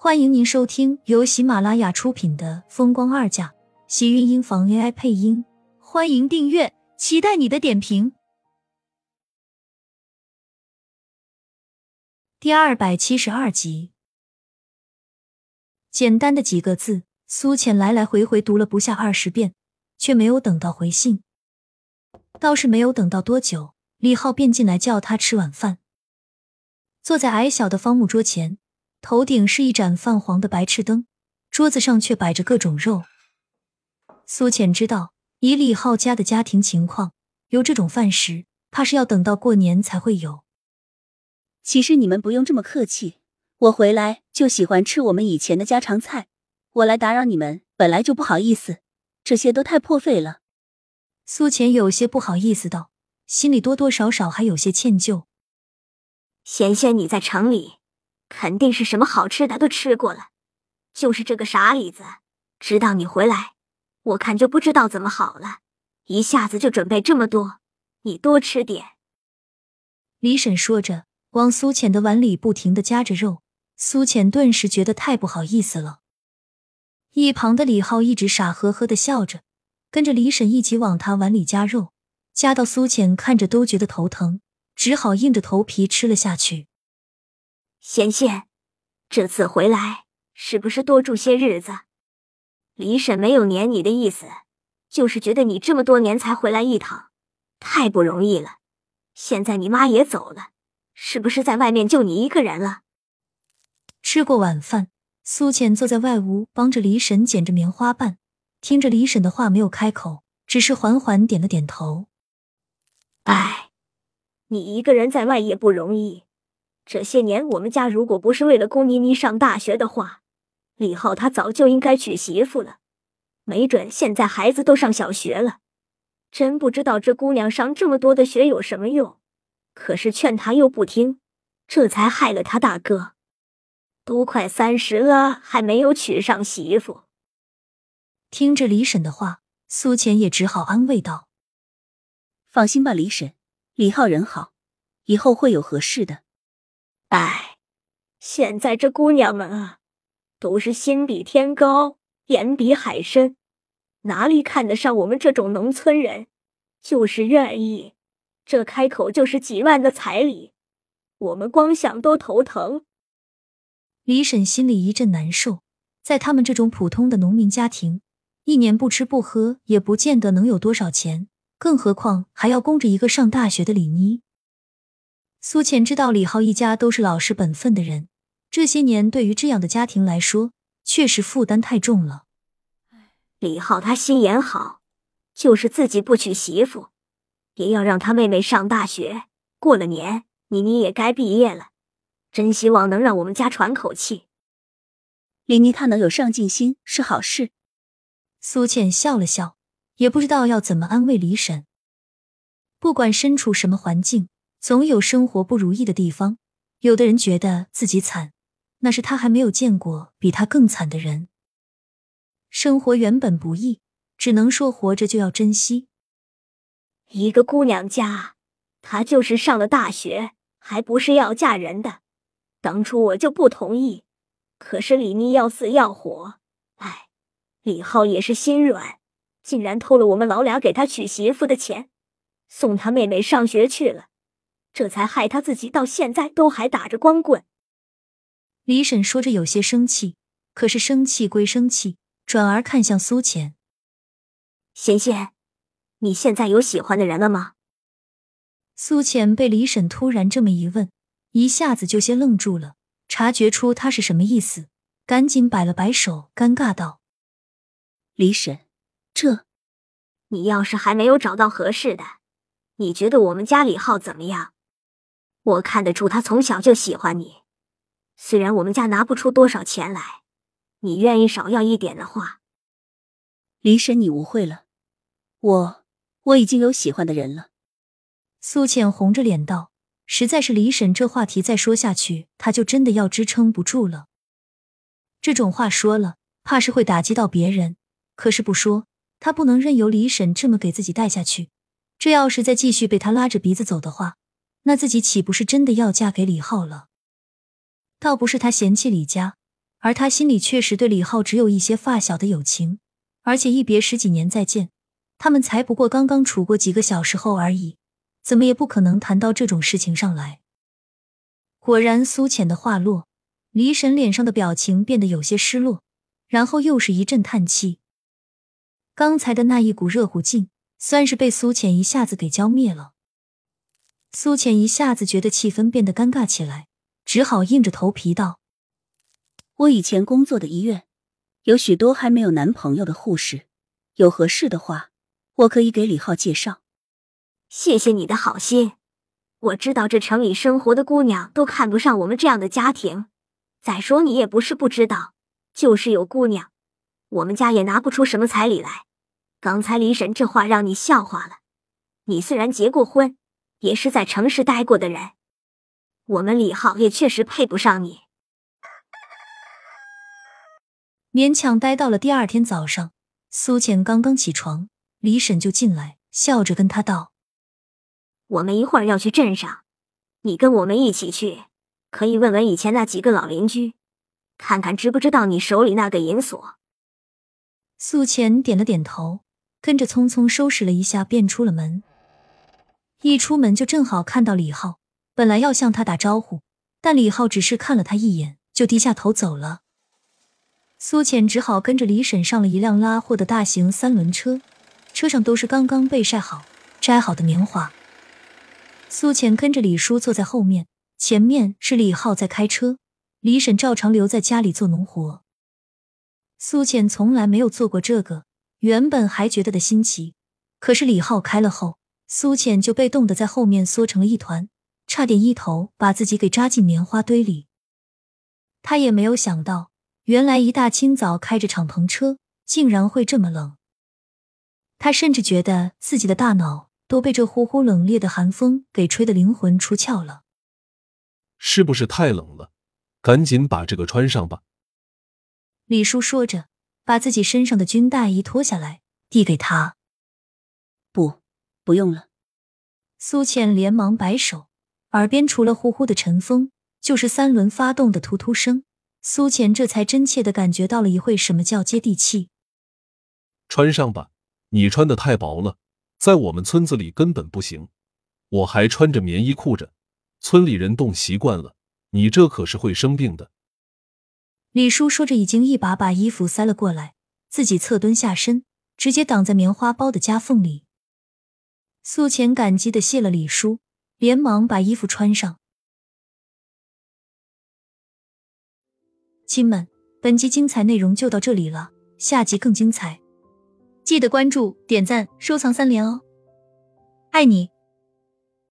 欢迎您收听由喜马拉雅出品的《风光二嫁》，喜运音房 AI 配音。欢迎订阅，期待你的点评。第二百七十二集，简单的几个字，苏浅来来回回读了不下二十遍，却没有等到回信。倒是没有等到多久，李浩便进来叫他吃晚饭。坐在矮小的方木桌前。头顶是一盏泛黄的白炽灯，桌子上却摆着各种肉。苏浅知道，以李浩家的家庭情况，有这种饭食，怕是要等到过年才会有。其实你们不用这么客气，我回来就喜欢吃我们以前的家常菜。我来打扰你们，本来就不好意思，这些都太破费了。苏浅有些不好意思道，心里多多少少还有些歉疚。贤贤，你在城里。肯定是什么好吃的都吃过了，就是这个傻李子，知道你回来，我看就不知道怎么好了，一下子就准备这么多，你多吃点。李婶说着，往苏浅的碗里不停的夹着肉，苏浅顿时觉得太不好意思了。一旁的李浩一直傻呵呵的笑着，跟着李婶一起往他碗里夹肉，夹到苏浅看着都觉得头疼，只好硬着头皮吃了下去。贤贤，这次回来是不是多住些日子？李婶没有撵你的意思，就是觉得你这么多年才回来一趟，太不容易了。现在你妈也走了，是不是在外面就你一个人了？吃过晚饭，苏浅坐在外屋帮着李婶捡着棉花瓣，听着李婶的话没有开口，只是缓缓点了点头。哎，你一个人在外也不容易。这些年，我们家如果不是为了供妮妮上大学的话，李浩他早就应该娶媳妇了。没准现在孩子都上小学了，真不知道这姑娘上这么多的学有什么用。可是劝他又不听，这才害了他大哥。都快三十了，还没有娶上媳妇。听着李婶的话，苏浅也只好安慰道：“放心吧，李婶，李浩人好，以后会有合适的。”哎，现在这姑娘们啊，都是心比天高，眼比海深，哪里看得上我们这种农村人？就是愿意，这开口就是几万的彩礼，我们光想都头疼。李婶心里一阵难受，在他们这种普通的农民家庭，一年不吃不喝也不见得能有多少钱，更何况还要供着一个上大学的李妮。苏浅知道李浩一家都是老实本分的人，这些年对于这样的家庭来说，确实负担太重了。李浩他心眼好，就是自己不娶媳妇，也要让他妹妹上大学。过了年，妮妮也该毕业了，真希望能让我们家喘口气。李妮她能有上进心是好事。苏倩笑了笑，也不知道要怎么安慰李婶。不管身处什么环境。总有生活不如意的地方，有的人觉得自己惨，那是他还没有见过比他更惨的人。生活原本不易，只能说活着就要珍惜。一个姑娘家，她就是上了大学，还不是要嫁人的。当初我就不同意，可是李妮要死要活，哎，李浩也是心软，竟然偷了我们老俩给他娶媳妇的钱，送他妹妹上学去了。这才害他自己到现在都还打着光棍。李婶说着有些生气，可是生气归生气，转而看向苏浅：“贤贤，你现在有喜欢的人了吗？”苏浅被李婶突然这么一问，一下子就先愣住了，察觉出他是什么意思，赶紧摆了摆手，尴尬道：“李婶，这……你要是还没有找到合适的，你觉得我们家李浩怎么样？”我看得出他从小就喜欢你，虽然我们家拿不出多少钱来，你愿意少要一点的话，李婶你误会了，我我已经有喜欢的人了。苏浅红着脸道：“实在是李婶这话题再说下去，他就真的要支撑不住了。这种话说了，怕是会打击到别人。可是不说，他不能任由李婶这么给自己带下去。这要是再继续被他拉着鼻子走的话。”那自己岂不是真的要嫁给李浩了？倒不是他嫌弃李家，而他心里确实对李浩只有一些发小的友情，而且一别十几年再见，他们才不过刚刚处过几个小时后而已，怎么也不可能谈到这种事情上来。果然，苏浅的话落，李婶脸上的表情变得有些失落，然后又是一阵叹气。刚才的那一股热乎劲，算是被苏浅一下子给浇灭了。苏浅一下子觉得气氛变得尴尬起来，只好硬着头皮道。我以前工作的医院有许多还没有男朋友的护士，有合适的话，我可以给李浩介绍。谢谢你的好心，我知道这城里生活的姑娘都看不上我们这样的家庭。再说你也不是不知道，就是有姑娘，我们家也拿不出什么彩礼来。刚才李婶这话让你笑话了。你虽然结过婚，也是在城市待过的人，我们李浩也确实配不上你。勉强待到了第二天早上，苏浅刚刚起床，李婶就进来，笑着跟他道：“我们一会儿要去镇上，你跟我们一起去，可以问问以前那几个老邻居，看看知不知道你手里那个银锁。”苏浅点了点头，跟着匆匆收拾了一下，便出了门。一出门就正好看到李浩，本来要向他打招呼，但李浩只是看了他一眼，就低下头走了。苏浅只好跟着李婶上了一辆拉货的大型三轮车，车上都是刚刚被晒好、摘好的棉花。苏浅跟着李叔坐在后面，前面是李浩在开车，李婶照常留在家里做农活。苏浅从来没有做过这个，原本还觉得的新奇，可是李浩开了后，苏浅就被冻得在后面缩成了一团，差点一头把自己给扎进棉花堆里。他也没有想到。原来一大清早开着敞篷车，竟然会这么冷。他甚至觉得自己的大脑都被这呼呼冷冽的寒风给吹得灵魂出窍了。是不是太冷了？赶紧把这个穿上吧。李叔说着，把自己身上的军大衣脱下来，递给他。不，用了。苏倩连忙摆手，耳边除了呼呼的晨风，就是三轮发动的突突声。苏浅这才真切的感觉到了一会什么叫接地气。穿上吧，你穿的太薄了，在我们村子里根本不行。我还穿着棉衣裤着，村里人冻习惯了，你这可是会生病的。李叔说着，已经一把把衣服塞了过来，自己侧蹲下身，直接挡在棉花包的夹缝里。素浅感激的谢了李叔，连忙把衣服穿上。亲们，本集精彩内容就到这里了，下集更精彩，记得关注、点赞、收藏三连哦！爱你。